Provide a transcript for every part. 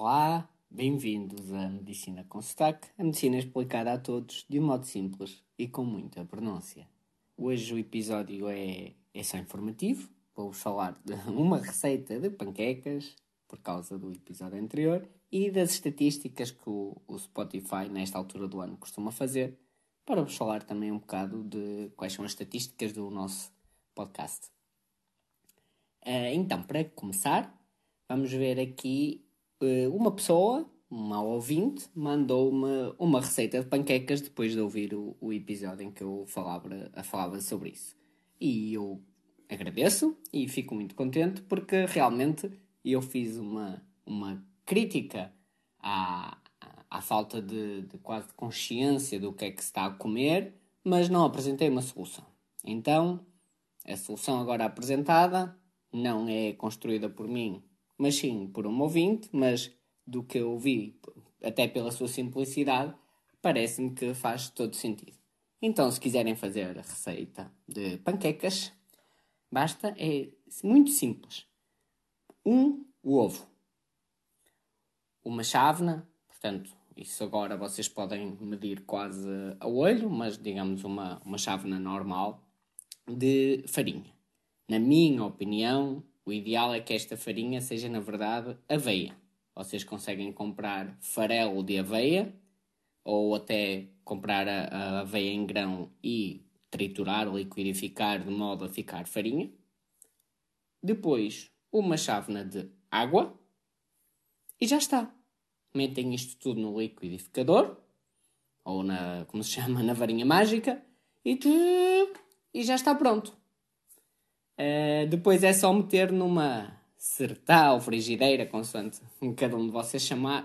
Olá, bem-vindos à Medicina com Sotaque, a medicina explicada a todos de um modo simples e com muita pronúncia. Hoje o episódio é, é só informativo, vou-vos falar de uma receita de panquecas, por causa do episódio anterior, e das estatísticas que o, o Spotify, nesta altura do ano, costuma fazer, para vos falar também um bocado de quais são as estatísticas do nosso podcast. Uh, então, para começar, vamos ver aqui uma pessoa, uma ouvinte, mandou-me uma receita de panquecas depois de ouvir o, o episódio em que eu falava, falava sobre isso. E eu agradeço e fico muito contente porque realmente eu fiz uma, uma crítica à, à falta de, de quase consciência do que é que se está a comer, mas não apresentei uma solução. Então, a solução agora apresentada não é construída por mim, mas sim por um ouvinte, mas do que eu vi, até pela sua simplicidade, parece-me que faz todo sentido. Então, se quiserem fazer a receita de panquecas, basta, é muito simples. Um ovo, uma chávena, portanto, isso agora vocês podem medir quase a olho, mas digamos uma, uma chávena normal de farinha. Na minha opinião, o ideal é que esta farinha seja, na verdade, aveia. Vocês conseguem comprar farelo de aveia ou até comprar a, a aveia em grão e triturar, liquidificar de modo a ficar farinha. Depois, uma chávena de água e já está. Metem isto tudo no liquidificador ou na, como se chama, na varinha mágica e, e já está pronto. Uh, depois é só meter numa sertá ou frigideira, consoante cada um de vocês chamar,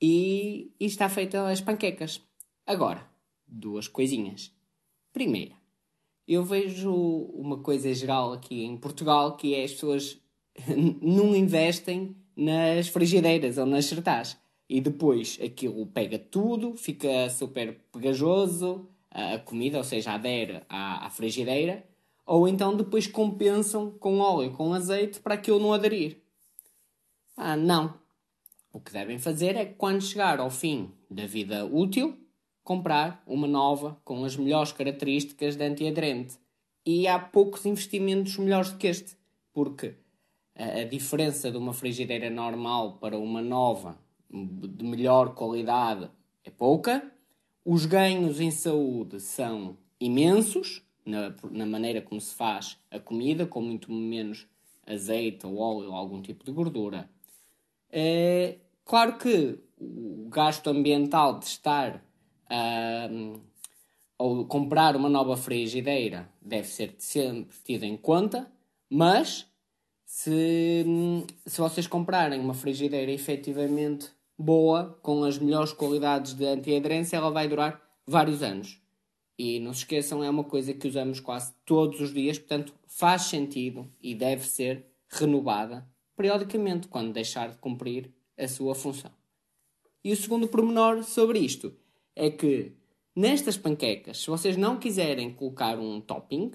e, e está feita as panquecas. Agora, duas coisinhas. Primeira, eu vejo uma coisa geral aqui em Portugal que é as pessoas não investem nas frigideiras ou nas sertás. E depois aquilo pega tudo, fica super pegajoso, a comida, ou seja, adere à frigideira, ou então depois compensam com óleo, com azeite, para aquilo não aderir. Ah, não. O que devem fazer é, quando chegar ao fim da vida útil, comprar uma nova com as melhores características de antiaderente. E há poucos investimentos melhores do que este, porque a, a diferença de uma frigideira normal para uma nova de melhor qualidade é pouca, os ganhos em saúde são imensos na, na maneira como se faz a comida, com muito menos azeite ou óleo ou algum tipo de gordura. É, claro que o gasto ambiental de estar a ou comprar uma nova frigideira deve ser sempre tido em conta, mas se, se vocês comprarem uma frigideira efetivamente boa, com as melhores qualidades de antiaderência, ela vai durar vários anos. E não se esqueçam, é uma coisa que usamos quase todos os dias, portanto faz sentido e deve ser renovada periodicamente quando deixar de cumprir a sua função. E o segundo pormenor sobre isto é que nestas panquecas, se vocês não quiserem colocar um topping,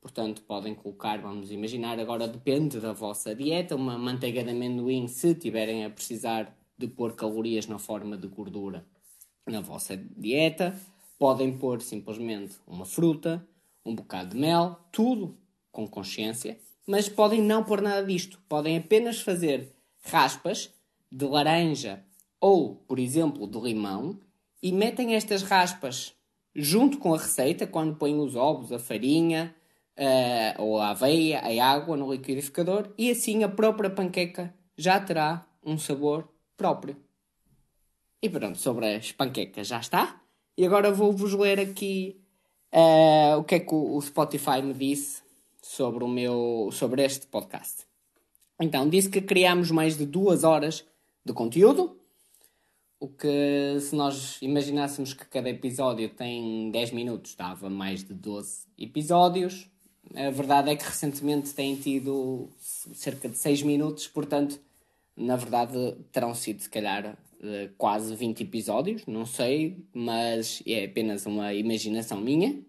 portanto podem colocar, vamos imaginar, agora depende da vossa dieta, uma manteiga de amendoim se tiverem a precisar de pôr calorias na forma de gordura na vossa dieta Podem pôr simplesmente uma fruta, um bocado de mel, tudo com consciência, mas podem não pôr nada disto. Podem apenas fazer raspas de laranja ou, por exemplo, de limão e metem estas raspas junto com a receita, quando põem os ovos, a farinha, uh, ou a aveia, a água no liquidificador, e assim a própria panqueca já terá um sabor próprio. E pronto, sobre as panquecas já está. E agora vou-vos ler aqui uh, o que é que o, Spotify me disse sobre, o meu, sobre este podcast. Então, disse que criámos mais de duas horas de conteúdo, o que, se nós imaginássemos que cada episódio tem 10 minutos, dava mais de 12 episódios. A verdade é que recentemente têm tido cerca de 6 minutos, portanto, na verdade, terão sido, se calhar, uh, quase 20 episódios, não sei, mas é apenas uma imaginação minha.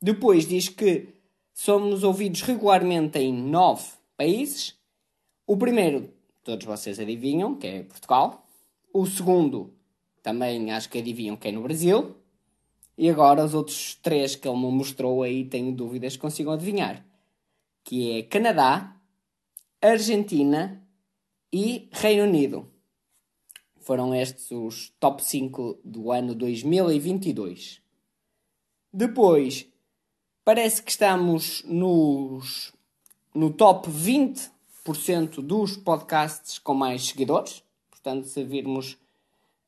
Depois diz que somos ouvidos regularmente em 9 países. O primeiro todos vocês adivinham, que é Portugal. O segundo, também acho que adivinham que é no Brasil. E agora os outros três que ele me mostrou aí, tenho dúvidas que consigam adivinhar. Que é Canadá, Argentina e Reino Unido. Foram estes os top 5 do ano 2022. Depois, parece que estamos nos, no top 20% dos podcasts com mais seguidores. Portanto, se virmos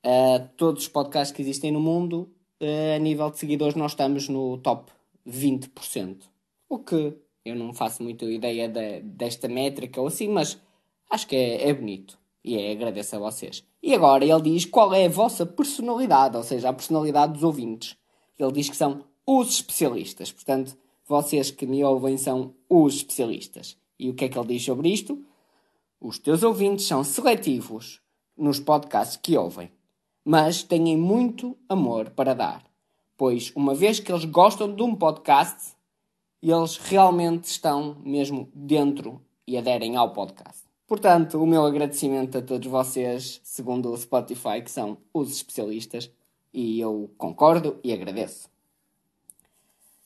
uh, todos os podcasts que existem no mundo, uh, a nível de seguidores, nós estamos no top 20%. O que eu não faço muita ideia de, desta métrica ou assim, mas acho que é, é bonito. E é, agradeço a vocês. E agora ele diz qual é a vossa personalidade, ou seja, a personalidade dos ouvintes. Ele diz que são os especialistas. Portanto, vocês que me ouvem são os especialistas. E o que é que ele diz sobre isto? Os teus ouvintes são seletivos nos podcasts que ouvem, mas têm muito amor para dar. Pois, uma vez que eles gostam de um podcast, eles realmente estão mesmo dentro e aderem ao podcast. Portanto, o meu agradecimento a todos vocês, segundo o Spotify, que são os especialistas, e eu concordo e agradeço.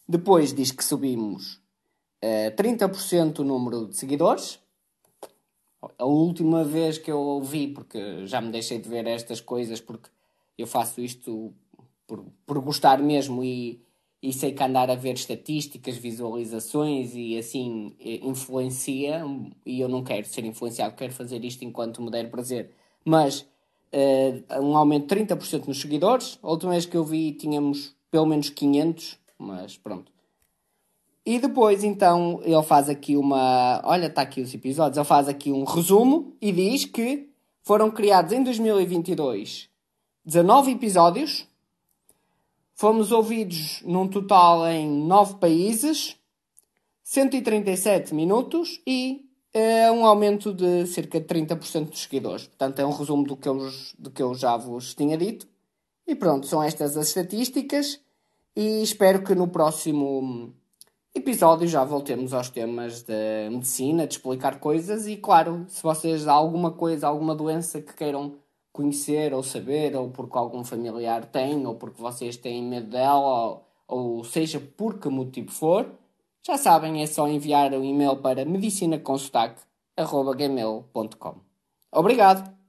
Depois diz que subimos uh, 30% o número de seguidores. A última vez que eu ouvi, porque já me deixei de ver estas coisas, porque eu faço isto por, por gostar mesmo e, e sei que andar a ver estatísticas, visualizações e assim eh, influencia e eu não quero ser influenciado, quero fazer isto enquanto me der prazer. Mas uh, um aumento de 30% nos seguidores, a última vez que eu vi tínhamos pelo menos 500, mas pronto. E depois então ele faz aqui uma. Olha, está aqui os episódios. Ele faz aqui um resumo e diz que foram criados em 2022 19 episódios Fomos ouvidos num total em 9 países, 137 minutos e é um aumento de cerca de 30% dos seguidores. Portanto, é um resumo do que, eu, do que eu já vos tinha dito. E pronto, são estas as estatísticas e espero que no próximo episódio já voltemos aos temas da medicina, de explicar coisas e, claro, se vocês há alguma coisa, alguma doença que queiram conhecer ou saber, ou porque algum familiar tem, ou porque vocês têm medo dela, ou, ou seja por que motivo for, já sabem, é só enviar um e-mail para medicinaconsotaque.gmail.com. Obrigado!